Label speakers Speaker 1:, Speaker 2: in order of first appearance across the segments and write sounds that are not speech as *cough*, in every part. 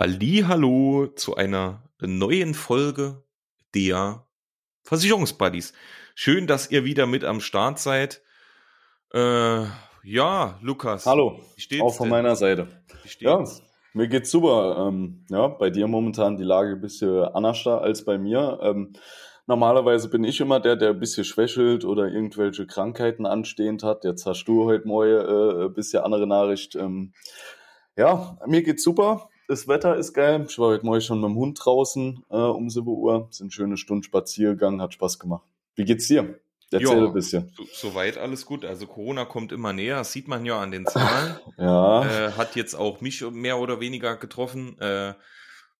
Speaker 1: Hallo zu einer neuen Folge der Versicherungsbuddies. Schön, dass ihr wieder mit am Start seid. Äh, ja, Lukas.
Speaker 2: Hallo. Auch von denn? meiner Seite. Ja, mir geht's super. Ähm, ja, bei dir momentan die Lage ein bisschen anders als bei mir. Ähm, normalerweise bin ich immer der, der ein bisschen schwächelt oder irgendwelche Krankheiten anstehend hat. Jetzt hast du heute mal äh, ein bisschen andere Nachricht. Ähm, ja, mir geht's super das Wetter ist geil. Ich war heute Morgen schon mit dem Hund draußen äh, um 7 Uhr. Sind schöne Stunden Spaziergang, hat Spaß gemacht. Wie geht's dir?
Speaker 1: Erzähl ein bisschen. So, soweit alles gut. Also Corona kommt immer näher, das sieht man ja an den Zahlen. *laughs*
Speaker 2: ja.
Speaker 1: Äh, hat jetzt auch mich mehr oder weniger getroffen. Äh,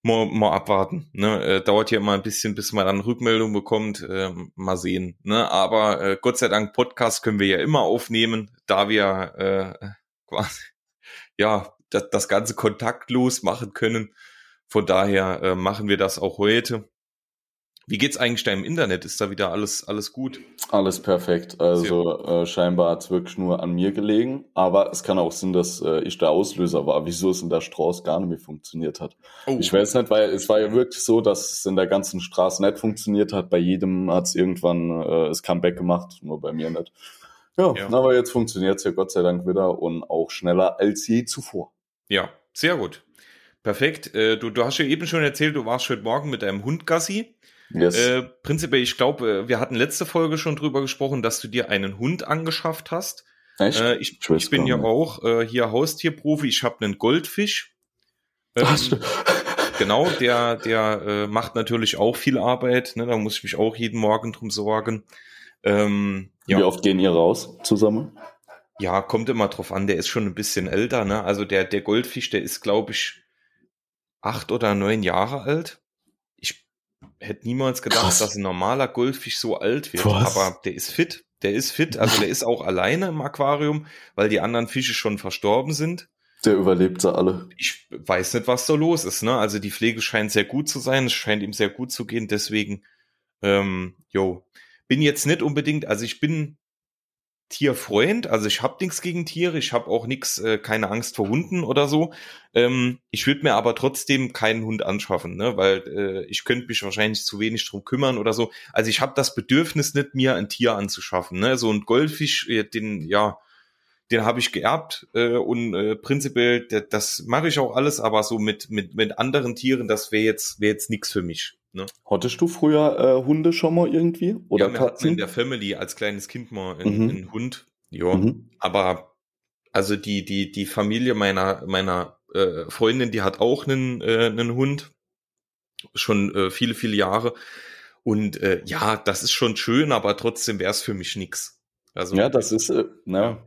Speaker 1: mal, mal abwarten. Ne? Äh, dauert ja immer ein bisschen, bis man dann Rückmeldung bekommt. Äh, mal sehen. Ne? Aber äh, Gott sei Dank, Podcast können wir ja immer aufnehmen, da wir äh, quasi ja das, das Ganze kontaktlos machen können. Von daher äh, machen wir das auch heute. Wie geht's eigentlich da im Internet? Ist da wieder alles, alles gut?
Speaker 2: Alles perfekt. Also äh, scheinbar hat's wirklich nur an mir gelegen. Aber es kann auch sein, dass äh, ich der Auslöser war, wieso es in der Straße gar nicht mehr funktioniert hat. Oh. Ich weiß nicht, weil es war ja wirklich so, dass es in der ganzen Straße nicht funktioniert hat. Bei jedem hat's irgendwann äh, das Comeback gemacht, nur bei mir nicht. Ja, ja. aber jetzt funktioniert's ja Gott sei Dank wieder und auch schneller als je zuvor.
Speaker 1: Ja, sehr gut. Perfekt. Äh, du, du hast ja eben schon erzählt, du warst heute Morgen mit deinem Hund Gassi. Yes. Äh, prinzipiell, ich glaube, äh, wir hatten letzte Folge schon drüber gesprochen, dass du dir einen Hund angeschafft hast. Echt? Äh, ich, ich bin ja auch äh, hier Haustierprofi. Ich habe einen Goldfisch. Ähm, Ach, genau, der, der äh, macht natürlich auch viel Arbeit. Ne? Da muss ich mich auch jeden Morgen drum sorgen.
Speaker 2: Ähm, ja. Wie oft gehen ihr raus zusammen?
Speaker 1: Ja, kommt immer drauf an, der ist schon ein bisschen älter, ne? Also der, der Goldfisch, der ist, glaube ich, acht oder neun Jahre alt. Ich hätte niemals gedacht, Krass. dass ein normaler Goldfisch so alt wird, Was? aber der ist fit. Der ist fit, also der ist auch alleine im Aquarium, weil die anderen Fische schon verstorben sind.
Speaker 2: Der überlebt sie alle.
Speaker 1: Ich weiß nicht, was da los ist, ne? Also die Pflege scheint sehr gut zu sein, es scheint ihm sehr gut zu gehen, deswegen, ähm, jo, bin jetzt nicht unbedingt, also ich bin Tierfreund, also ich habe nichts gegen Tiere, ich habe auch nichts, äh, keine Angst vor Hunden oder so. Ähm, ich würde mir aber trotzdem keinen Hund anschaffen, ne? weil äh, ich könnte mich wahrscheinlich zu wenig drum kümmern oder so. Also ich habe das Bedürfnis nicht, mir ein Tier anzuschaffen. Ne? So ein Goldfisch, äh, den ja, den habe ich geerbt äh, und äh, prinzipiell, das mache ich auch alles, aber so mit mit mit anderen Tieren, das wäre jetzt wäre jetzt nichts für mich. Ne?
Speaker 2: Hattest du früher äh, Hunde schon mal irgendwie?
Speaker 1: Oder ja, wir Katzen? hatten in der Family als kleines Kind mal einen, mhm. einen Hund. Ja, mhm. aber also die, die, die Familie meiner, meiner äh, Freundin, die hat auch einen, äh, einen Hund. Schon äh, viele, viele Jahre. Und äh, ja, das ist schon schön, aber trotzdem wäre es für mich nix.
Speaker 2: Also, ja, das ist, äh, na,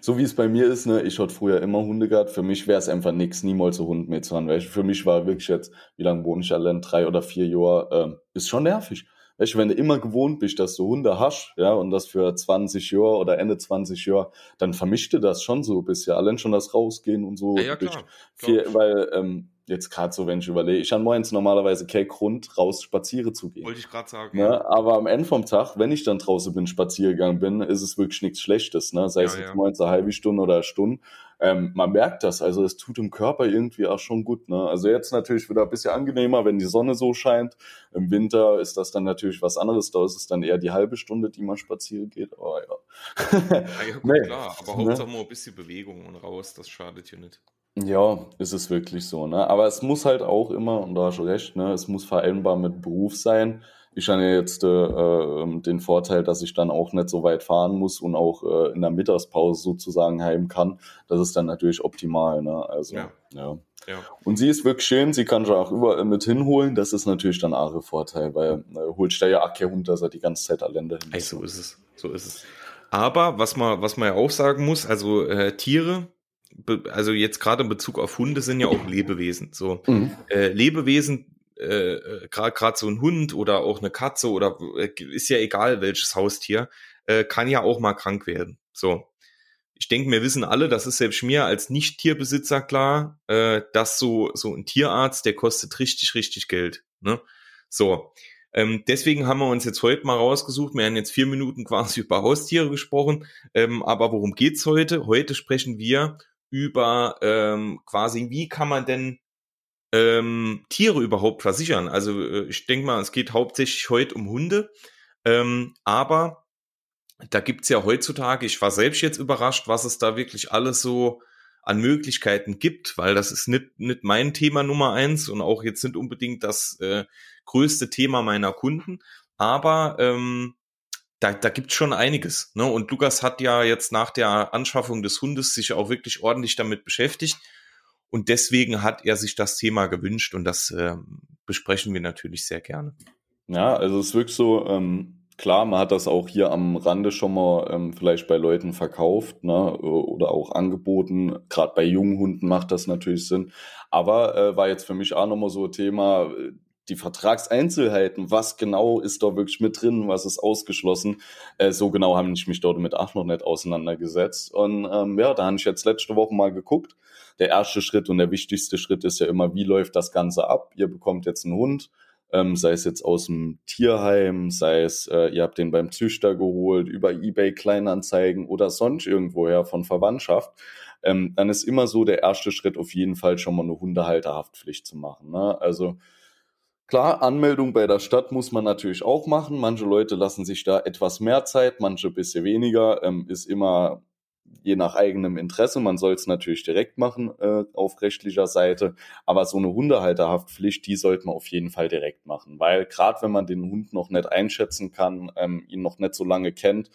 Speaker 2: so wie es bei mir ist, ne, ich hatte früher immer Hunde gehabt. Für mich wäre es einfach nix, niemals so Hund mehr zu haben. Weil für mich war wirklich jetzt, wie lange wohne ich allein? Drei oder vier Jahre, ähm, ist schon nervig. Weißt wenn du immer gewohnt bist, dass du Hunde hast, ja, und das für 20 Jahre oder Ende 20 Jahre, dann vermischte das schon so ein bisschen. Allein schon das Rausgehen und so.
Speaker 1: Ja, ja klar.
Speaker 2: Viel, weil, ähm, jetzt gerade so, wenn ich überlege, ich habe morgens normalerweise keinen Grund, raus spazieren zu gehen.
Speaker 1: Wollte ich gerade sagen.
Speaker 2: Ne? Ja. Aber am Ende vom Tag, wenn ich dann draußen bin, spazieren gegangen bin, ist es wirklich nichts Schlechtes. Ne? Sei ja, es jetzt ja. morgens eine halbe Stunde oder eine Stunde. Ähm, man merkt das, also es tut dem Körper irgendwie auch schon gut. Ne? Also jetzt natürlich wieder ein bisschen angenehmer, wenn die Sonne so scheint. Im Winter ist das dann natürlich was anderes. Da ist es dann eher die halbe Stunde, die man spazieren geht. Oh
Speaker 1: ja. ja, gut, *laughs* nee. klar. Aber ne? Hauptsache mal ein bisschen Bewegung und raus, das schadet ja nicht.
Speaker 2: Ja, ist es wirklich so, ne? Aber es muss halt auch immer, und da hast du recht, ne, es muss vereinbar mit Beruf sein. Ich habe ja jetzt äh, ähm, den Vorteil, dass ich dann auch nicht so weit fahren muss und auch äh, in der Mittagspause sozusagen heim kann. Das ist dann natürlich optimal, ne? Also, ja. ja. ja. Und sie ist wirklich schön, sie kann schon auch überall mit hinholen. Das ist natürlich dann auch ein Vorteil, weil äh, holst du ja auch kein Hund, dass er die ganze Zeit alleine hin
Speaker 1: ist. So ist es, so ist es. Aber was man, was man ja auch sagen muss, also äh, Tiere, also jetzt gerade in Bezug auf Hunde sind ja auch Lebewesen. So mhm. äh, Lebewesen, äh, gerade gerade so ein Hund oder auch eine Katze oder äh, ist ja egal welches Haustier, äh, kann ja auch mal krank werden. So. Ich denke, wir wissen alle, das ist selbst mir als Nicht-Tierbesitzer klar, äh, dass so, so ein Tierarzt, der kostet richtig, richtig Geld. Ne? So. Ähm, deswegen haben wir uns jetzt heute mal rausgesucht. Wir haben jetzt vier Minuten quasi *laughs* über Haustiere gesprochen. Ähm, aber worum geht's heute? Heute sprechen wir über ähm, quasi, wie kann man denn ähm, Tiere überhaupt versichern. Also äh, ich denke mal, es geht hauptsächlich heute um Hunde, ähm, aber da gibt's ja heutzutage, ich war selbst jetzt überrascht, was es da wirklich alles so an Möglichkeiten gibt, weil das ist nicht, nicht mein Thema Nummer eins und auch jetzt nicht unbedingt das äh, größte Thema meiner Kunden. Aber ähm, da, da gibt schon einiges. Ne? Und Lukas hat ja jetzt nach der Anschaffung des Hundes sich auch wirklich ordentlich damit beschäftigt. Und deswegen hat er sich das Thema gewünscht und das äh, besprechen wir natürlich sehr gerne.
Speaker 2: Ja, also es ist wirklich so, ähm, klar, man hat das auch hier am Rande schon mal ähm, vielleicht bei Leuten verkauft ne, oder auch angeboten. Gerade bei jungen Hunden macht das natürlich Sinn. Aber äh, war jetzt für mich auch nochmal so ein Thema, die Vertragseinzelheiten, was genau ist da wirklich mit drin, was ist ausgeschlossen. Äh, so genau habe ich mich dort mit auch noch nicht auseinandergesetzt. Und ähm, ja, da habe ich jetzt letzte Woche mal geguckt. Der erste Schritt und der wichtigste Schritt ist ja immer, wie läuft das Ganze ab? Ihr bekommt jetzt einen Hund, ähm, sei es jetzt aus dem Tierheim, sei es, äh, ihr habt den beim Züchter geholt, über Ebay Kleinanzeigen oder sonst irgendwoher von Verwandtschaft, ähm, dann ist immer so der erste Schritt auf jeden Fall schon mal eine Hundehalterhaftpflicht zu machen. Ne? Also Klar, Anmeldung bei der Stadt muss man natürlich auch machen. Manche Leute lassen sich da etwas mehr Zeit, manche ein bisschen weniger. Ähm, ist immer je nach eigenem Interesse. Man soll es natürlich direkt machen äh, auf rechtlicher Seite. Aber so eine Hundehalterhaftpflicht, die sollte man auf jeden Fall direkt machen. Weil gerade wenn man den Hund noch nicht einschätzen kann, ähm, ihn noch nicht so lange kennt,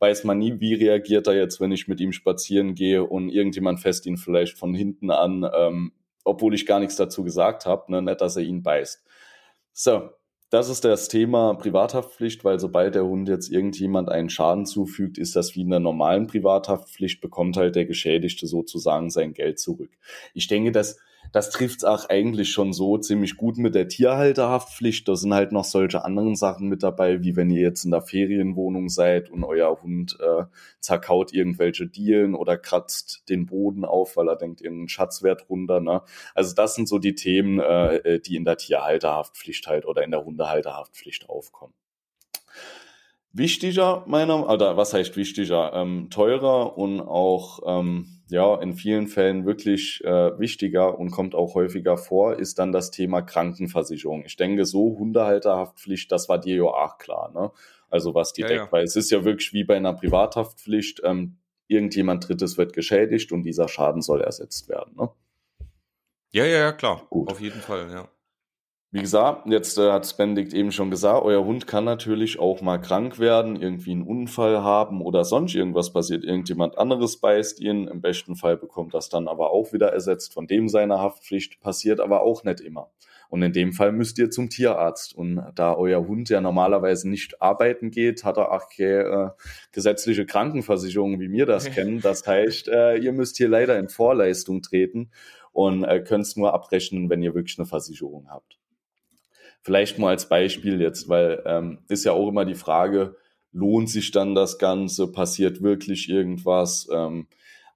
Speaker 2: weiß man nie, wie reagiert er jetzt, wenn ich mit ihm spazieren gehe und irgendjemand fässt ihn vielleicht von hinten an, ähm, obwohl ich gar nichts dazu gesagt habe, ne? nicht, dass er ihn beißt. So, das ist das Thema Privathaftpflicht, weil sobald der Hund jetzt irgendjemand einen Schaden zufügt, ist das wie in der normalen Privathaftpflicht, bekommt halt der Geschädigte sozusagen sein Geld zurück. Ich denke, dass das trifft's auch eigentlich schon so ziemlich gut mit der Tierhalterhaftpflicht. Da sind halt noch solche anderen Sachen mit dabei, wie wenn ihr jetzt in der Ferienwohnung seid und euer Hund äh, zerkaut irgendwelche Dielen oder kratzt den Boden auf, weil er denkt, irgendeinen Schatzwert runter. Ne? Also das sind so die Themen, äh, äh die in der Tierhalterhaftpflicht halt oder in der Hundehalterhaftpflicht aufkommen. Wichtiger meiner, oder was heißt wichtiger? Ähm, teurer und auch ähm, ja in vielen Fällen wirklich äh, wichtiger und kommt auch häufiger vor, ist dann das Thema Krankenversicherung. Ich denke, so Hundehalterhaftpflicht, das war dir ja auch klar, ne? Also was die ja, ja. weil es ist ja wirklich wie bei einer Privathaftpflicht, ähm, irgendjemand Drittes wird geschädigt und dieser Schaden soll ersetzt werden, ne?
Speaker 1: Ja, ja, ja, klar. Gut. Auf jeden Fall, ja.
Speaker 2: Wie gesagt, jetzt äh, hat Spendict eben schon gesagt, euer Hund kann natürlich auch mal krank werden, irgendwie einen Unfall haben oder sonst irgendwas passiert. Irgendjemand anderes beißt ihn. Im besten Fall bekommt das dann aber auch wieder ersetzt von dem seiner Haftpflicht. Passiert aber auch nicht immer. Und in dem Fall müsst ihr zum Tierarzt. Und da euer Hund ja normalerweise nicht arbeiten geht, hat er auch keine äh, gesetzliche Krankenversicherung, wie wir das kennen. Das heißt, äh, ihr müsst hier leider in Vorleistung treten und äh, könnt es nur abrechnen, wenn ihr wirklich eine Versicherung habt. Vielleicht mal als Beispiel jetzt, weil ähm, ist ja auch immer die Frage, lohnt sich dann das Ganze, passiert wirklich irgendwas? Ähm,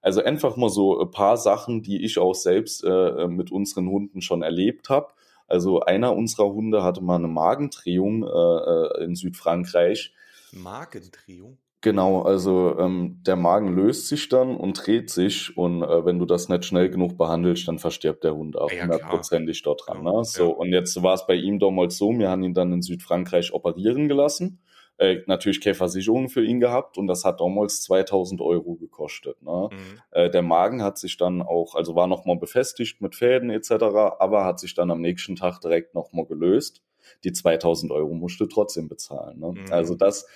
Speaker 2: also einfach mal so ein paar Sachen, die ich auch selbst äh, mit unseren Hunden schon erlebt habe. Also einer unserer Hunde hatte mal eine Magendrehung äh, äh in Südfrankreich.
Speaker 1: Magendrehung?
Speaker 2: Genau, also ähm, der Magen löst sich dann und dreht sich und äh, wenn du das nicht schnell genug behandelst, dann verstirbt der Hund auch hundertprozentig ja, dort dran. Ne? So, ja. und jetzt war es bei ihm damals so, wir haben ihn dann in Südfrankreich operieren gelassen. Äh, natürlich keine Versicherung für ihn gehabt und das hat damals 2000 Euro gekostet. Ne? Mhm. Äh, der Magen hat sich dann auch, also war nochmal befestigt mit Fäden etc., aber hat sich dann am nächsten Tag direkt nochmal gelöst. Die 2000 Euro musste trotzdem bezahlen. Ne? Mhm. Also das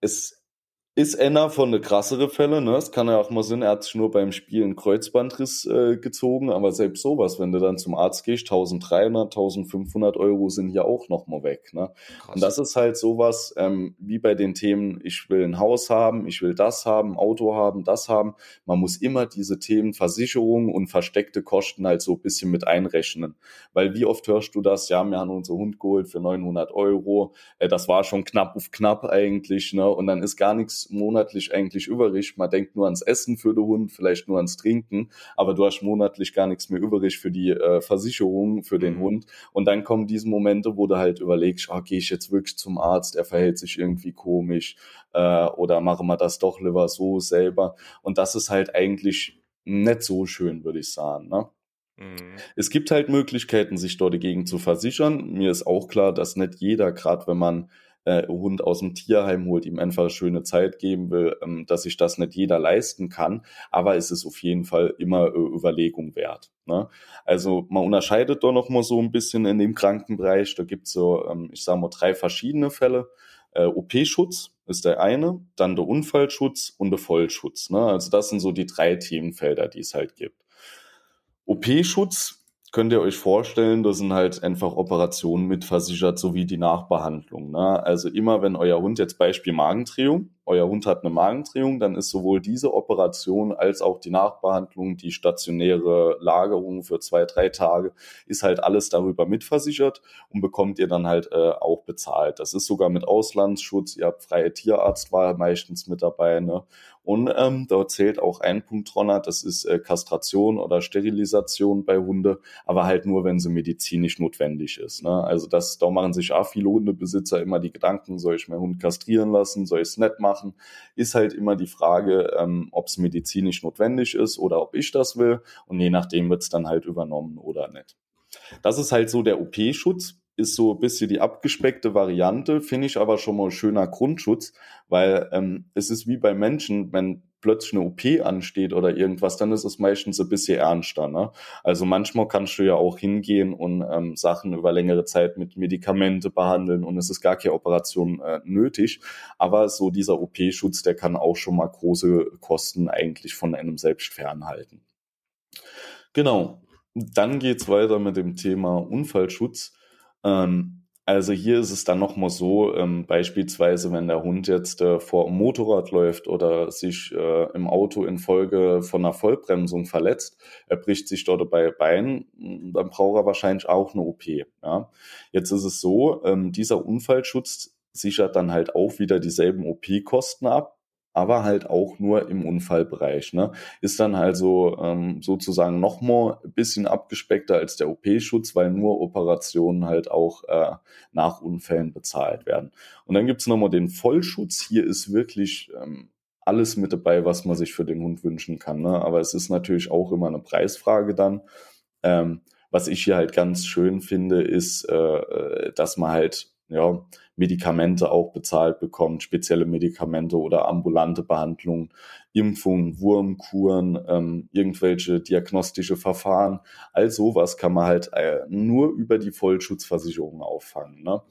Speaker 2: ist ist einer von der krassere Fälle, ne? Es kann ja auch mal sein, er hat sich nur beim Spielen Kreuzbandriss äh, gezogen, aber selbst sowas, wenn du dann zum Arzt gehst, 1300, 1500 Euro sind hier auch noch mal weg, ne? Und das ist halt sowas, ähm, wie bei den Themen, ich will ein Haus haben, ich will das haben, Auto haben, das haben. Man muss immer diese Themen Versicherung und versteckte Kosten halt so ein bisschen mit einrechnen. Weil wie oft hörst du das, ja, wir haben unseren Hund geholt für 900 Euro, äh, das war schon knapp auf knapp eigentlich, ne? Und dann ist gar nichts monatlich eigentlich übrig. Man denkt nur ans Essen für den Hund, vielleicht nur ans Trinken, aber du hast monatlich gar nichts mehr übrig für die äh, Versicherung für den mhm. Hund. Und dann kommen diese Momente, wo du halt überlegst, oh, gehe ich jetzt wirklich zum Arzt, er verhält sich irgendwie komisch äh, oder machen wir das doch lieber so selber. Und das ist halt eigentlich nicht so schön, würde ich sagen. Ne? Mhm. Es gibt halt Möglichkeiten, sich dort dagegen zu versichern. Mir ist auch klar, dass nicht jeder, gerade wenn man äh, Hund aus dem Tierheim holt, ihm einfach eine schöne Zeit geben will, ähm, dass sich das nicht jeder leisten kann. Aber es ist auf jeden Fall immer äh, Überlegung wert. Ne? Also man unterscheidet doch noch mal so ein bisschen in dem Krankenbereich. Da gibt es so, ähm, ich sage mal, drei verschiedene Fälle. Äh, OP-Schutz ist der eine, dann der Unfallschutz und der Vollschutz. Ne? Also das sind so die drei Themenfelder, die es halt gibt. OP-Schutz könnt ihr euch vorstellen, das sind halt einfach Operationen mitversichert, sowie die Nachbehandlung. Ne? Also immer, wenn euer Hund jetzt Beispiel Magendrehung, euer Hund hat eine Magendrehung, dann ist sowohl diese Operation als auch die Nachbehandlung, die stationäre Lagerung für zwei, drei Tage, ist halt alles darüber mitversichert und bekommt ihr dann halt äh, auch bezahlt. Das ist sogar mit Auslandsschutz, ihr habt freie Tierarztwahl meistens mit dabei. Ne? Und ähm, da zählt auch ein Punkt drunter, das ist äh, Kastration oder Sterilisation bei Hunde, aber halt nur, wenn sie medizinisch notwendig ist. Ne? Also das, da machen sich auch viele Hundebesitzer immer die Gedanken, soll ich meinen Hund kastrieren lassen, soll ich es nicht machen? Ist halt immer die Frage, ähm, ob es medizinisch notwendig ist oder ob ich das will. Und je nachdem wird es dann halt übernommen oder nicht. Das ist halt so der OP-Schutz ist so ein bisschen die abgespeckte Variante, finde ich aber schon mal schöner Grundschutz, weil ähm, es ist wie bei Menschen, wenn plötzlich eine OP ansteht oder irgendwas, dann ist es meistens ein bisschen ernster. Ne? Also manchmal kannst du ja auch hingehen und ähm, Sachen über längere Zeit mit Medikamente behandeln und es ist gar keine Operation äh, nötig. Aber so dieser OP-Schutz, der kann auch schon mal große Kosten eigentlich von einem selbst fernhalten. Genau. Dann geht's weiter mit dem Thema Unfallschutz. Ähm, also hier ist es dann nochmal so, ähm, beispielsweise wenn der Hund jetzt äh, vor dem Motorrad läuft oder sich äh, im Auto infolge von einer Vollbremsung verletzt, er bricht sich dort dabei Bein, dann braucht er wahrscheinlich auch eine OP. Ja? Jetzt ist es so, ähm, dieser Unfallschutz sichert dann halt auch wieder dieselben OP-Kosten ab, aber halt auch nur im Unfallbereich. Ne? Ist dann also ähm, sozusagen noch mal ein bisschen abgespeckter als der OP-Schutz, weil nur Operationen halt auch äh, nach Unfällen bezahlt werden. Und dann gibt's noch mal den Vollschutz. Hier ist wirklich ähm, alles mit dabei, was man sich für den Hund wünschen kann. Ne? Aber es ist natürlich auch immer eine Preisfrage dann. Ähm, was ich hier halt ganz schön finde, ist, äh, äh dass man halt ja, Medikamente auch bezahlt bekommt, spezielle Medikamente oder ambulante Behandlungen, Impfungen, Wurmkuren, ähm, irgendwelche diagnostische Verfahren. All sowas kann man halt äh, nur über die Vollschutzversicherung auffangen. Ne?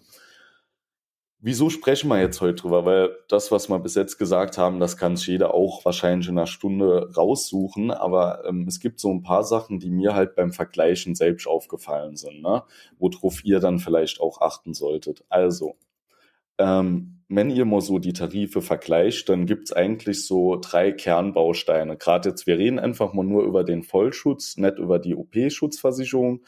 Speaker 2: Wieso sprechen wir jetzt heute drüber? Weil das, was wir bis jetzt gesagt haben, das kann sich jeder auch wahrscheinlich in einer Stunde raussuchen. Aber ähm, es gibt so ein paar Sachen, die mir halt beim Vergleichen selbst aufgefallen sind, ne? worauf ihr dann vielleicht auch achten solltet. Also, ähm, wenn ihr mal so die Tarife vergleicht, dann gibt's eigentlich so drei Kernbausteine. Gerade jetzt, wir reden einfach mal nur über den Vollschutz, nicht über die OP-Schutzversicherung.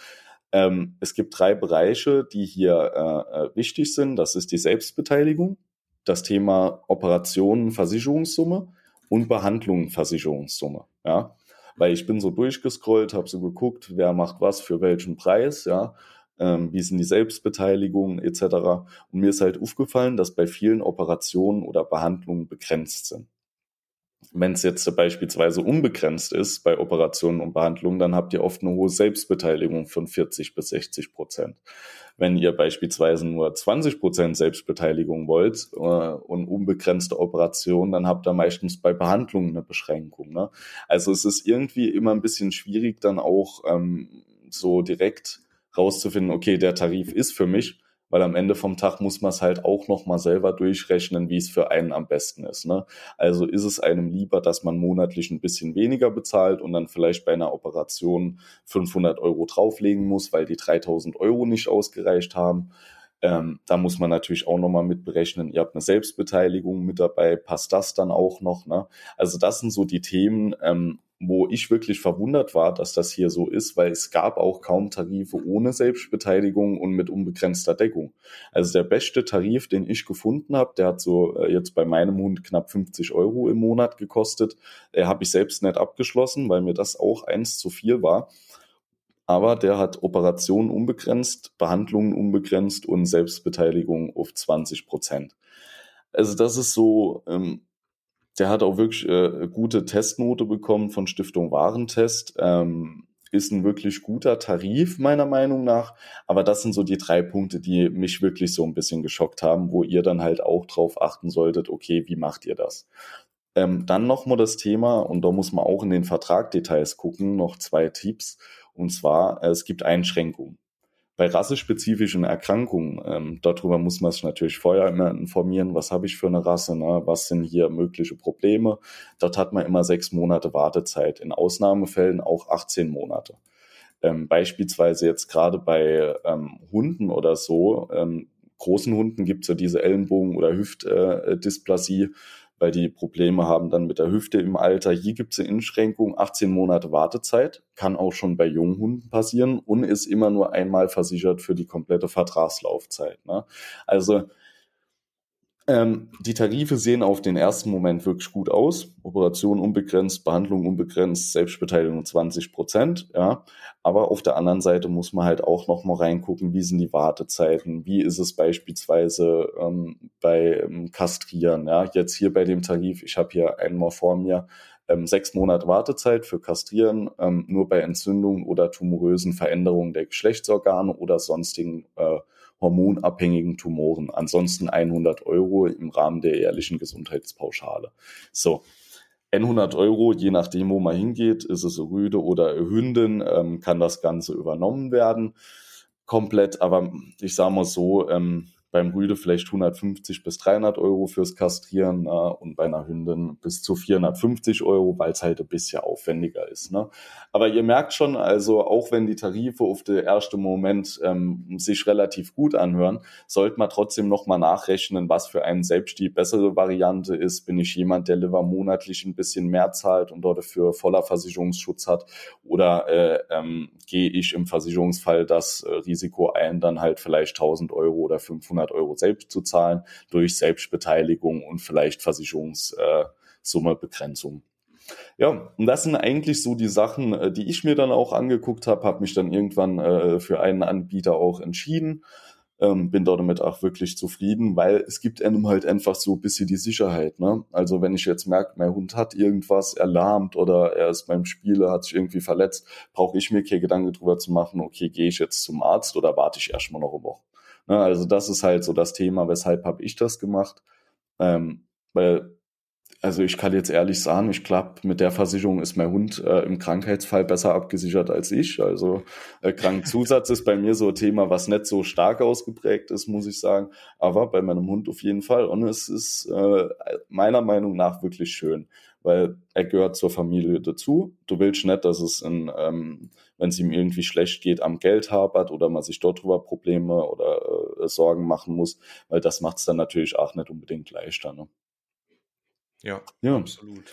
Speaker 2: Ähm, es gibt drei Bereiche, die hier äh, äh, wichtig sind. Das ist die Selbstbeteiligung, das Thema Operationen, Versicherungssumme und Behandlungen, Versicherungssumme. Ja, weil ich bin so durchgescrollt, habe so geguckt, wer macht was für welchen Preis. Ja, ähm, wie sind die Selbstbeteiligung etc. Und mir ist halt aufgefallen, dass bei vielen Operationen oder Behandlungen begrenzt sind. Wenn es jetzt beispielsweise unbegrenzt ist bei Operationen und Behandlungen, dann habt ihr oft eine hohe Selbstbeteiligung von 40 bis 60 Prozent. Wenn ihr beispielsweise nur 20 Prozent Selbstbeteiligung wollt äh, und unbegrenzte Operationen, dann habt ihr meistens bei Behandlungen eine Beschränkung. Ne? Also es ist irgendwie immer ein bisschen schwierig, dann auch ähm, so direkt rauszufinden, okay, der Tarif ist für mich, weil am Ende vom Tag muss man es halt auch noch mal selber durchrechnen, wie es für einen am besten ist. Ne? Also ist es einem lieber, dass man monatlich ein bisschen weniger bezahlt und dann vielleicht bei einer Operation 500 Euro drauflegen muss, weil die 3000 Euro nicht ausgereicht haben. Ähm, da muss man natürlich auch nochmal mit berechnen, ihr habt eine Selbstbeteiligung mit dabei, passt das dann auch noch? Ne? Also das sind so die Themen, ähm, wo ich wirklich verwundert war, dass das hier so ist, weil es gab auch kaum Tarife ohne Selbstbeteiligung und mit unbegrenzter Deckung. Also der beste Tarif, den ich gefunden habe, der hat so äh, jetzt bei meinem Hund knapp 50 Euro im Monat gekostet. Der habe ich selbst nicht abgeschlossen, weil mir das auch eins zu viel war. Aber der hat Operationen unbegrenzt, Behandlungen unbegrenzt und Selbstbeteiligung auf 20 Prozent. Also das ist so, ähm, der hat auch wirklich äh, gute Testnote bekommen von Stiftung Warentest. Ähm, ist ein wirklich guter Tarif, meiner Meinung nach. Aber das sind so die drei Punkte, die mich wirklich so ein bisschen geschockt haben, wo ihr dann halt auch drauf achten solltet, okay, wie macht ihr das? Ähm, dann nochmal das Thema, und da muss man auch in den Vertragdetails gucken, noch zwei Tipps. Und zwar, es gibt Einschränkungen. Bei rassespezifischen Erkrankungen, ähm, darüber muss man sich natürlich vorher immer informieren, was habe ich für eine Rasse, ne? was sind hier mögliche Probleme. Dort hat man immer sechs Monate Wartezeit, in Ausnahmefällen auch 18 Monate. Ähm, beispielsweise jetzt gerade bei ähm, Hunden oder so, ähm, großen Hunden gibt es ja diese Ellenbogen- oder Hüftdysplasie. Äh, weil die Probleme haben dann mit der Hüfte im Alter. Hier gibt es eine Einschränkung, 18 Monate Wartezeit, kann auch schon bei jungen Hunden passieren und ist immer nur einmal versichert für die komplette Vertragslaufzeit. Ne? Also ähm, die Tarife sehen auf den ersten Moment wirklich gut aus. Operation unbegrenzt, Behandlung unbegrenzt, Selbstbeteiligung 20 Prozent. Ja. Aber auf der anderen Seite muss man halt auch noch mal reingucken, wie sind die Wartezeiten, wie ist es beispielsweise ähm, bei ähm, Kastrieren. Ja. Jetzt hier bei dem Tarif, ich habe hier einmal vor mir, ähm, sechs Monate Wartezeit für Kastrieren, ähm, nur bei Entzündungen oder tumorösen Veränderungen der Geschlechtsorgane oder sonstigen äh, hormonabhängigen Tumoren. Ansonsten 100 Euro im Rahmen der jährlichen Gesundheitspauschale. So. 100 Euro, je nachdem, wo man hingeht, ist es Rüde oder Hündin, ähm, kann das Ganze übernommen werden. Komplett, aber ich sage mal so, ähm, beim Rüde vielleicht 150 bis 300 Euro fürs Kastrieren äh, und bei einer Hündin bis zu 450 Euro, weil es halt ein bisschen aufwendiger ist. Ne? Aber ihr merkt schon, also auch wenn die Tarife auf den ersten Moment ähm, sich relativ gut anhören, sollte man trotzdem nochmal nachrechnen, was für einen selbst die bessere Variante ist. Bin ich jemand, der lieber monatlich ein bisschen mehr zahlt und dort dafür voller Versicherungsschutz hat oder äh, ähm, gehe ich im Versicherungsfall das äh, Risiko ein, dann halt vielleicht 1000 Euro oder 500 500 Euro selbst zu zahlen durch Selbstbeteiligung und vielleicht Versicherungssummebegrenzung. Ja, und das sind eigentlich so die Sachen, äh, die ich mir dann auch angeguckt habe, habe mich dann irgendwann äh, für einen Anbieter auch entschieden. Ähm, bin damit auch wirklich zufrieden, weil es gibt einem halt einfach so ein bisschen die Sicherheit. Ne? Also wenn ich jetzt merke, mein Hund hat irgendwas erlahmt oder er ist beim Spiele, hat sich irgendwie verletzt, brauche ich mir keine Gedanken drüber zu machen, okay, gehe ich jetzt zum Arzt oder warte ich erstmal noch eine Woche. Ne, also das ist halt so das Thema, weshalb habe ich das gemacht. Ähm, weil, also ich kann jetzt ehrlich sagen, ich glaube, mit der Versicherung ist mein Hund äh, im Krankheitsfall besser abgesichert als ich. Also äh, Krankzusatz ist bei mir so ein Thema, was nicht so stark ausgeprägt ist, muss ich sagen. Aber bei meinem Hund auf jeden Fall. Und es ist äh, meiner Meinung nach wirklich schön weil er gehört zur Familie dazu. Du willst nicht, dass es, in, ähm, wenn es ihm irgendwie schlecht geht, am Geld hapert oder man sich dort drüber Probleme oder äh, Sorgen machen muss, weil das macht es dann natürlich auch nicht unbedingt leichter. Ne?
Speaker 1: Ja, ja, absolut.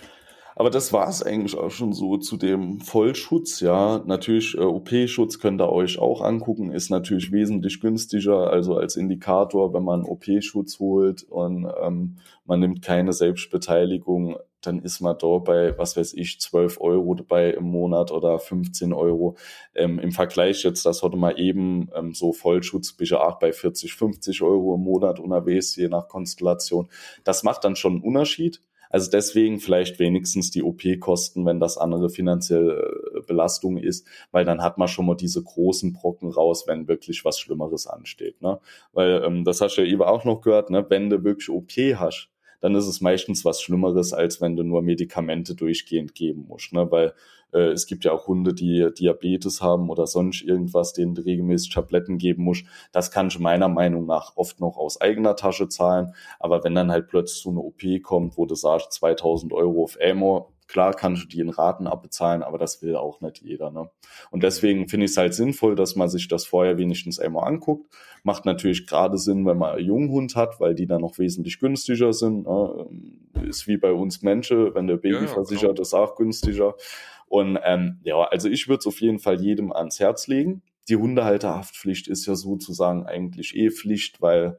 Speaker 2: Aber das war es eigentlich auch schon so zu dem Vollschutz. Ja, natürlich äh, OP-Schutz könnt ihr euch auch angucken, ist natürlich wesentlich günstiger. Also als Indikator, wenn man OP-Schutz holt und ähm, man nimmt keine Selbstbeteiligung, dann ist man da bei, was weiß ich, 12 Euro dabei im Monat oder 15 Euro. Ähm, Im Vergleich jetzt, das hatte man eben ähm, so Vollschutz, ich auch bei 40, 50 Euro im Monat unterwegs, je nach Konstellation. Das macht dann schon einen Unterschied. Also deswegen vielleicht wenigstens die OP-Kosten, wenn das andere finanzielle äh, Belastung ist, weil dann hat man schon mal diese großen Brocken raus, wenn wirklich was Schlimmeres ansteht. Ne? Weil ähm, das hast du ja eben auch noch gehört, ne? wenn du wirklich OP hast, dann ist es meistens was Schlimmeres, als wenn du nur Medikamente durchgehend geben musst. Ne? Weil äh, es gibt ja auch Hunde, die Diabetes haben oder sonst irgendwas, denen du regelmäßig Tabletten geben musst. Das kannst du meiner Meinung nach oft noch aus eigener Tasche zahlen. Aber wenn dann halt plötzlich so eine OP kommt, wo du sagst, 2000 Euro auf Amor, Klar kannst du die in Raten abbezahlen, aber das will auch nicht jeder. Ne? Und deswegen finde ich es halt sinnvoll, dass man sich das vorher wenigstens einmal anguckt. Macht natürlich gerade Sinn, wenn man einen Junghund hat, weil die dann noch wesentlich günstiger sind. Ne? Ist wie bei uns Menschen, wenn der Baby ja, ja, versichert genau. ist, auch günstiger. Und ähm, ja, also ich würde es auf jeden Fall jedem ans Herz legen. Die Hundehalterhaftpflicht ist ja sozusagen eigentlich eh Pflicht, weil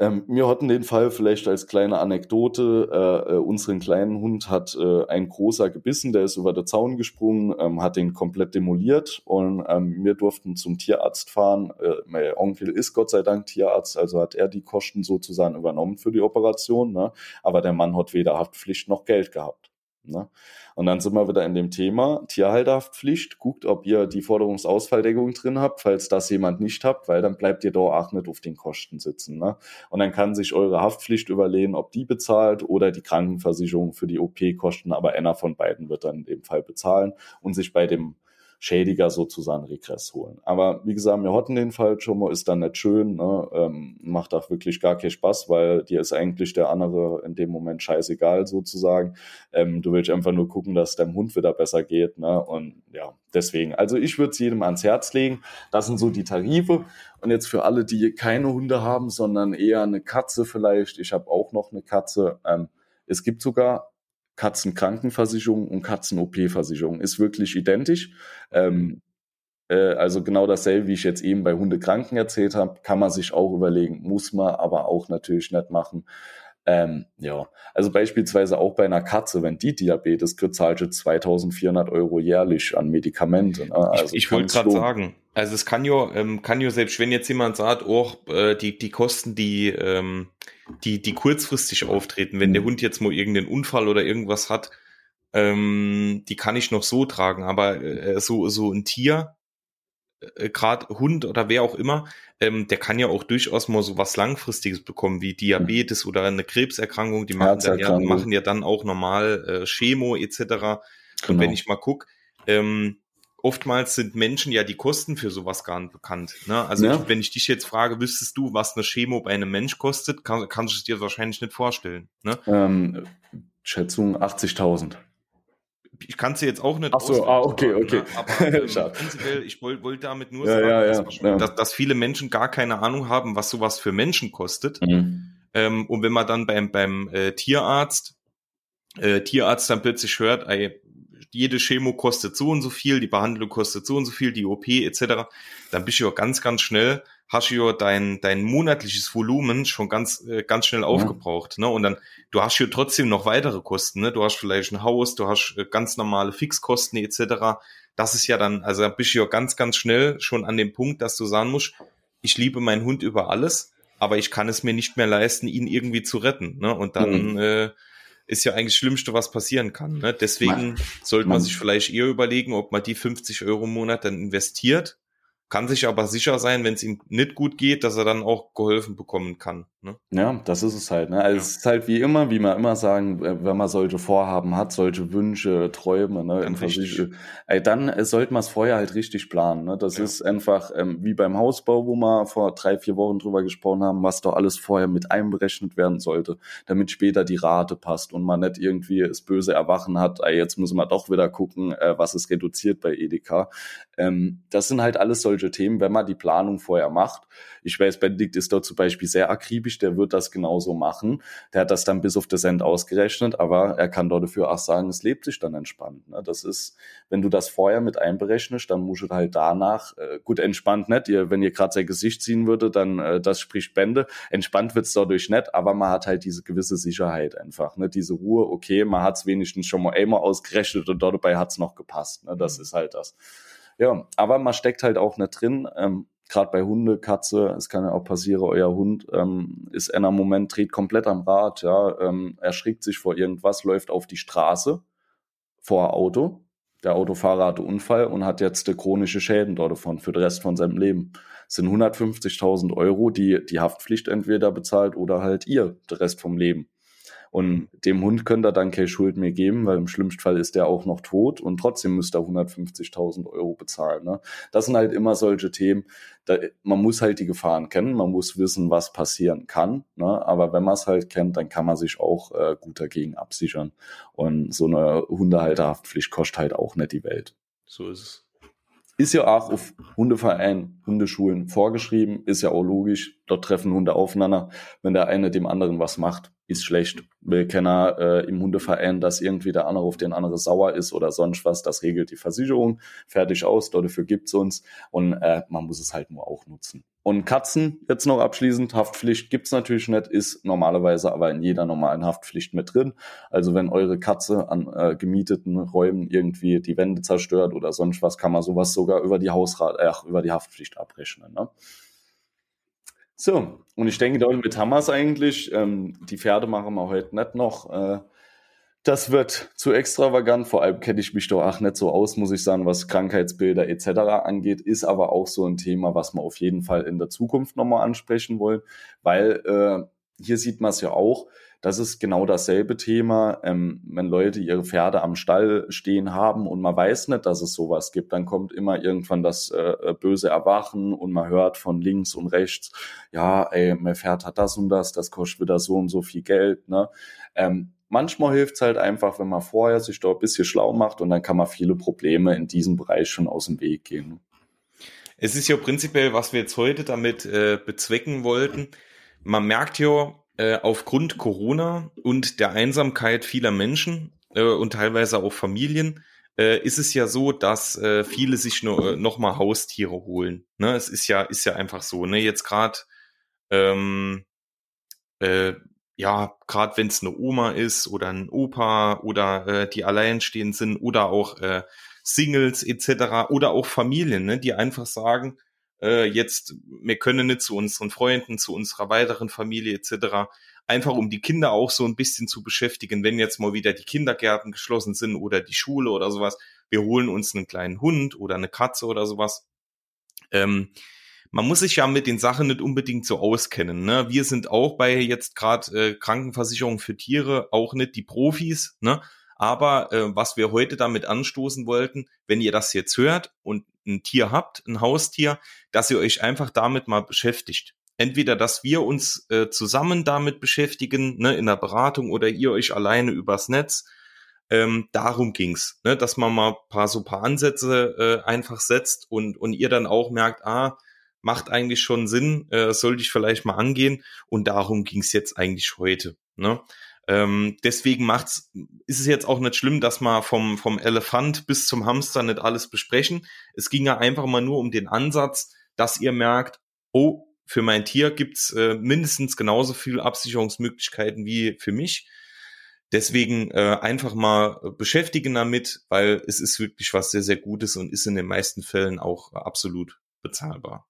Speaker 2: ähm, wir hatten den Fall vielleicht als kleine Anekdote. Äh, äh, unseren kleinen Hund hat äh, ein großer gebissen, der ist über den Zaun gesprungen, ähm, hat den komplett demoliert und ähm, wir durften zum Tierarzt fahren. Äh, mein Onkel ist Gott sei Dank Tierarzt, also hat er die Kosten sozusagen übernommen für die Operation. Ne? Aber der Mann hat weder Haftpflicht noch Geld gehabt. Ne? Und dann sind wir wieder in dem Thema Tierhalterhaftpflicht. Guckt, ob ihr die Forderungsausfalldeckung drin habt, falls das jemand nicht habt, weil dann bleibt ihr da auch nicht auf den Kosten sitzen. Ne? Und dann kann sich eure Haftpflicht überlegen, ob die bezahlt oder die Krankenversicherung für die OP-Kosten, aber einer von beiden wird dann in dem Fall bezahlen und sich bei dem Schädiger sozusagen Regress holen. Aber wie gesagt, wir hatten den Fall schon mal, ist dann nicht schön, ne? ähm, macht auch wirklich gar keinen Spaß, weil dir ist eigentlich der andere in dem Moment scheißegal sozusagen. Ähm, du willst einfach nur gucken, dass deinem Hund wieder besser geht. Ne? Und ja, deswegen. Also ich würde es jedem ans Herz legen. Das sind so die Tarife. Und jetzt für alle, die keine Hunde haben, sondern eher eine Katze vielleicht. Ich habe auch noch eine Katze. Ähm, es gibt sogar Katzenkrankenversicherung und Katzen-OP-Versicherung. Ist wirklich identisch. Ähm, äh, also genau dasselbe, wie ich jetzt eben bei Hundekranken erzählt habe, kann man sich auch überlegen, muss man aber auch natürlich nicht machen. Ähm, ja, also beispielsweise auch bei einer Katze, wenn die Diabetes kriegt, zahlt sie 2400 Euro jährlich an Medikamente. Ne?
Speaker 1: Also ich, ich wollte gerade sagen, also es kann ja, ähm, kann ja selbst wenn jetzt jemand sagt, oh, äh, die, die Kosten, die, ähm, die, die kurzfristig auftreten, wenn der mhm. Hund jetzt mal irgendeinen Unfall oder irgendwas hat, ähm, die kann ich noch so tragen, aber äh, so, so ein Tier, äh, gerade Hund oder wer auch immer, ähm, der kann ja auch durchaus mal so was Langfristiges bekommen, wie Diabetes oder eine Krebserkrankung, die machen, dann ja, machen ja dann auch normal äh, Chemo etc. Genau. Und wenn ich mal guck, ähm, oftmals sind Menschen ja die Kosten für sowas gar nicht bekannt. Ne? Also ja. ich, wenn ich dich jetzt frage, wüsstest du, was eine Chemo bei einem Mensch kostet, kann, kannst du es dir wahrscheinlich nicht vorstellen. Ne?
Speaker 2: Ähm, Schätzung 80.000.
Speaker 1: Ich kann es jetzt auch nicht.
Speaker 2: Ach so, ah, okay, okay. Ne?
Speaker 1: Aber *laughs* ähm, prinzipiell, ich wollte wollt damit nur ja, sagen, ja, ja, dass, dass, dass, viele Menschen gar keine Ahnung haben, was sowas für Menschen kostet. Mhm. Ähm, und wenn man dann beim, beim äh, Tierarzt, äh, Tierarzt dann plötzlich hört, ey, jede Chemo kostet so und so viel, die Behandlung kostet so und so viel, die OP etc., dann bist du ja ganz, ganz schnell, hast du ja dein, dein monatliches Volumen schon ganz, äh, ganz schnell aufgebraucht. Ne? Und dann, du hast ja trotzdem noch weitere Kosten. Ne? Du hast vielleicht ein Haus, du hast äh, ganz normale Fixkosten etc. Das ist ja dann, also da bist du ja ganz, ganz schnell schon an dem Punkt, dass du sagen musst, ich liebe meinen Hund über alles, aber ich kann es mir nicht mehr leisten, ihn irgendwie zu retten. Ne? Und dann mhm. äh, ist ja eigentlich das Schlimmste, was passieren kann. Ne? Deswegen man, sollte man, man sich vielleicht eher überlegen, ob man die 50 Euro im Monat dann investiert kann sich aber sicher sein, wenn es ihm nicht gut geht, dass er dann auch geholfen bekommen kann. Ne?
Speaker 2: Ja, das ist es halt. Ne? Also ja. Es ist halt wie immer, wie man immer sagen, äh, wenn man solche Vorhaben hat, solche Wünsche, Träume, ne, dann, ey, dann äh, sollte man es vorher halt richtig planen. Ne? Das ja. ist einfach ähm, wie beim Hausbau, wo wir vor drei, vier Wochen drüber gesprochen haben, was doch alles vorher mit einberechnet werden sollte, damit später die Rate passt und man nicht irgendwie das böse Erwachen hat, ey, jetzt müssen wir doch wieder gucken, äh, was ist reduziert bei Edeka. Ähm, das sind halt alles solche Themen, wenn man die Planung vorher macht. Ich weiß, Benedikt ist dort zum Beispiel sehr akribisch, der wird das genauso machen. Der hat das dann bis auf das End ausgerechnet, aber er kann dort dafür auch sagen, es lebt sich dann entspannt. Ne? Das ist, wenn du das vorher mit einberechnest, dann musst du halt danach, äh, gut, entspannt nicht, ihr, wenn ihr gerade sein Gesicht ziehen würde, dann äh, das spricht Bände. Entspannt wird's dadurch nicht, aber man hat halt diese gewisse Sicherheit einfach, ne? diese Ruhe, okay, man hat's wenigstens schon mal einmal ausgerechnet und dabei hat's noch gepasst. Ne? Das mhm. ist halt das. Ja, aber man steckt halt auch nicht drin. Ähm, Gerade bei Hunde, Katze, es kann ja auch passieren, euer Hund ähm, ist in einem Moment, dreht komplett am Rad, ja, ähm, erschrickt sich vor irgendwas, läuft auf die Straße vor Auto. Der Autofahrer hatte Unfall und hat jetzt chronische Schäden dort davon für den Rest von seinem Leben. Das sind 150.000 Euro, die die Haftpflicht entweder bezahlt oder halt ihr, der Rest vom Leben. Und dem Hund könnt ihr dann keine Schuld mehr geben, weil im schlimmsten Fall ist der auch noch tot und trotzdem müsst ihr 150.000 Euro bezahlen. Ne? Das sind halt immer solche Themen. Da, man muss halt die Gefahren kennen, man muss wissen, was passieren kann. Ne? Aber wenn man es halt kennt, dann kann man sich auch äh, gut dagegen absichern. Und so eine Hundehalterhaftpflicht kostet halt auch nicht die Welt.
Speaker 1: So ist es.
Speaker 2: Ist ja auch auf Hundevereinen, Hundeschulen vorgeschrieben, ist ja auch logisch. Dort treffen Hunde aufeinander. Wenn der eine dem anderen was macht, ist schlecht. Wir kennen äh, im Hundeverein, dass irgendwie der andere auf den anderen sauer ist oder sonst was. Das regelt die Versicherung. Fertig aus, dafür gibt's uns. Und äh, man muss es halt nur auch nutzen. Und Katzen, jetzt noch abschließend, Haftpflicht gibt's natürlich nicht, ist normalerweise aber in jeder normalen Haftpflicht mit drin. Also wenn eure Katze an äh, gemieteten Räumen irgendwie die Wände zerstört oder sonst was, kann man sowas sogar über die Hausrat, äh, über die Haftpflicht abrechnen. Ne? So, und ich denke, damit haben wir es eigentlich. Ähm, die Pferde machen wir heute nicht noch. Äh, das wird zu extravagant. Vor allem kenne ich mich doch auch nicht so aus, muss ich sagen, was Krankheitsbilder etc. angeht. Ist aber auch so ein Thema, was wir auf jeden Fall in der Zukunft nochmal ansprechen wollen, weil äh, hier sieht man es ja auch. Das ist genau dasselbe Thema. Ähm, wenn Leute ihre Pferde am Stall stehen haben und man weiß nicht, dass es sowas gibt, dann kommt immer irgendwann das äh, böse Erwachen und man hört von links und rechts, ja, ey, mein Pferd hat das und das, das kostet wieder so und so viel Geld. Ne? Ähm, manchmal hilft es halt einfach, wenn man vorher sich da ein bisschen schlau macht und dann kann man viele Probleme in diesem Bereich schon aus dem Weg gehen.
Speaker 1: Es ist ja prinzipiell, was wir jetzt heute damit äh, bezwecken wollten. Man merkt ja, äh, aufgrund Corona und der Einsamkeit vieler Menschen äh, und teilweise auch Familien äh, ist es ja so, dass äh, viele sich nur, äh, noch mal Haustiere holen. Ne? Es ist ja ist ja einfach so. Ne? Jetzt gerade ähm, äh, ja, gerade wenn es eine Oma ist oder ein Opa oder die alleinstehend sind oder auch Singles etc. oder auch Familien, ne, die einfach sagen, äh, jetzt, wir können nicht zu unseren Freunden, zu unserer weiteren Familie etc. Einfach um die Kinder auch so ein bisschen zu beschäftigen, wenn jetzt mal wieder die Kindergärten geschlossen sind oder die Schule oder sowas. Wir holen uns einen kleinen Hund oder eine Katze oder sowas. Ähm, man muss sich ja mit den Sachen nicht unbedingt so auskennen. Ne? Wir sind auch bei jetzt gerade äh, Krankenversicherung für Tiere auch nicht die Profis. Ne? Aber äh, was wir heute damit anstoßen wollten, wenn ihr das jetzt hört und ein Tier habt, ein Haustier, dass ihr euch einfach damit mal beschäftigt. Entweder, dass wir uns äh, zusammen damit beschäftigen, ne, in der Beratung, oder ihr euch alleine übers Netz. Ähm, darum ging's, ne, dass man mal paar so paar Ansätze äh, einfach setzt und und ihr dann auch merkt, ah, macht eigentlich schon Sinn, äh, sollte ich vielleicht mal angehen. Und darum ging's jetzt eigentlich heute. Ne? Ähm, deswegen macht's, ist es jetzt auch nicht schlimm, dass wir vom, vom Elefant bis zum Hamster nicht alles besprechen. Es ging ja einfach mal nur um den Ansatz, dass ihr merkt, oh, für mein Tier gibt's äh, mindestens genauso viel Absicherungsmöglichkeiten wie für mich. Deswegen äh, einfach mal beschäftigen damit, weil es ist wirklich was sehr, sehr Gutes und ist in den meisten Fällen auch absolut bezahlbar.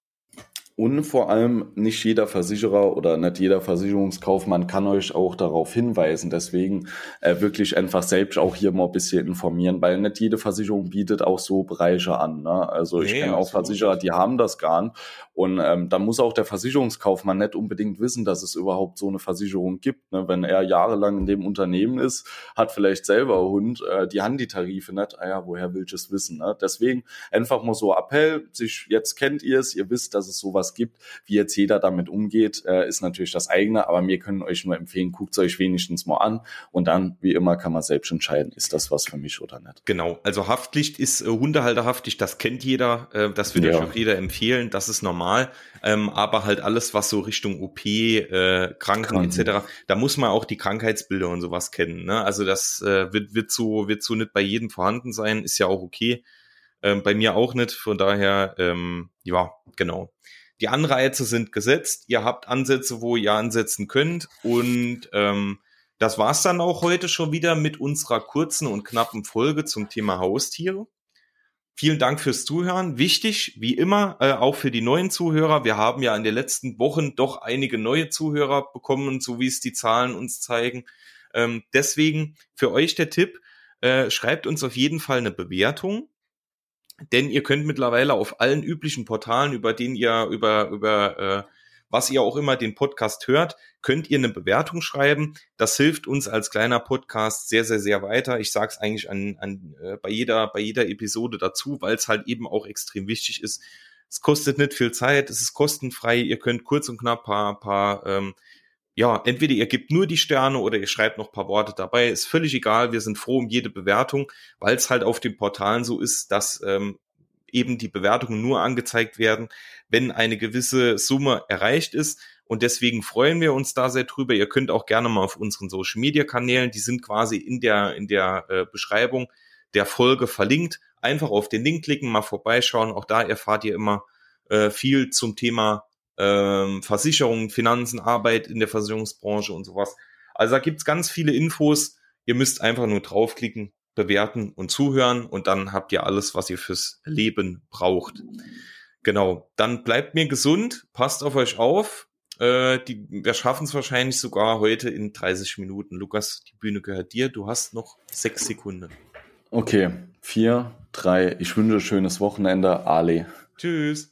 Speaker 2: Und vor allem nicht jeder Versicherer oder nicht jeder Versicherungskaufmann kann euch auch darauf hinweisen. Deswegen äh, wirklich einfach selbst auch hier mal ein bisschen informieren, weil nicht jede Versicherung bietet auch so Bereiche an. Ne? Also ich nee, kenne auch Versicherer, die haben das gar nicht. Und ähm, da muss auch der Versicherungskaufmann nicht unbedingt wissen, dass es überhaupt so eine Versicherung gibt. Ne? Wenn er jahrelang in dem Unternehmen ist, hat vielleicht selber Hund, äh, die haben die Tarife nicht. Ah ja, woher will ich es wissen? Ne? Deswegen einfach mal so Appell, sich jetzt kennt ihr es, ihr wisst, dass es sowas was gibt. Wie jetzt jeder damit umgeht, äh, ist natürlich das eigene, aber wir können euch nur empfehlen, guckt es euch wenigstens mal an und dann, wie immer, kann man selbst entscheiden, ist das was für mich oder nicht.
Speaker 1: Genau, also Haftpflicht ist äh, Hundehalterhaftpflicht, das kennt jeder, äh, das würde ja. euch auch jeder empfehlen, das ist normal, ähm, aber halt alles, was so Richtung OP, äh, Kranken Kranken. etc., da muss man auch die Krankheitsbilder und sowas kennen. Ne? Also das äh, wird, wird, so, wird so nicht bei jedem vorhanden sein, ist ja auch okay. Ähm, bei mir auch nicht, von daher, ähm, ja, genau. Die Anreize sind gesetzt. Ihr habt Ansätze, wo ihr ansetzen könnt. Und ähm, das war's dann auch heute schon wieder mit unserer kurzen und knappen Folge zum Thema Haustiere. Vielen Dank fürs Zuhören. Wichtig, wie immer, äh, auch für die neuen Zuhörer. Wir haben ja in den letzten Wochen doch einige neue Zuhörer bekommen, so wie es die Zahlen uns zeigen. Ähm, deswegen für euch der Tipp, äh, schreibt uns auf jeden Fall eine Bewertung denn ihr könnt mittlerweile auf allen üblichen Portalen, über denen ihr über über äh, was ihr auch immer den Podcast hört, könnt ihr eine Bewertung schreiben. Das hilft uns als kleiner Podcast sehr, sehr, sehr weiter. Ich sage es eigentlich an, an, äh, bei, jeder, bei jeder Episode dazu, weil es halt eben auch extrem wichtig ist. Es kostet nicht viel Zeit, es ist kostenfrei. Ihr könnt kurz und knapp paar, paar ähm, ja, entweder ihr gebt nur die Sterne oder ihr schreibt noch paar Worte dabei. Ist völlig egal. Wir sind froh um jede Bewertung, weil es halt auf den Portalen so ist, dass ähm, eben die Bewertungen nur angezeigt werden, wenn eine gewisse Summe erreicht ist. Und deswegen freuen wir uns da sehr drüber. Ihr könnt auch gerne mal auf unseren Social Media Kanälen, die sind quasi in der, in der äh, Beschreibung der Folge verlinkt. Einfach auf den Link klicken, mal vorbeischauen. Auch da erfahrt ihr immer äh, viel zum Thema ähm, Versicherungen, Finanzen, Arbeit in der Versicherungsbranche und sowas. Also da gibt's ganz viele Infos. Ihr müsst einfach nur draufklicken, bewerten und zuhören und dann habt ihr alles, was ihr fürs Leben braucht. Genau, dann bleibt mir gesund, passt auf euch auf. Äh, die, wir schaffen es wahrscheinlich sogar heute in 30 Minuten. Lukas, die Bühne gehört dir. Du hast noch sechs Sekunden.
Speaker 2: Okay, vier, drei. Ich wünsche ein schönes Wochenende. Ali.
Speaker 1: Tschüss.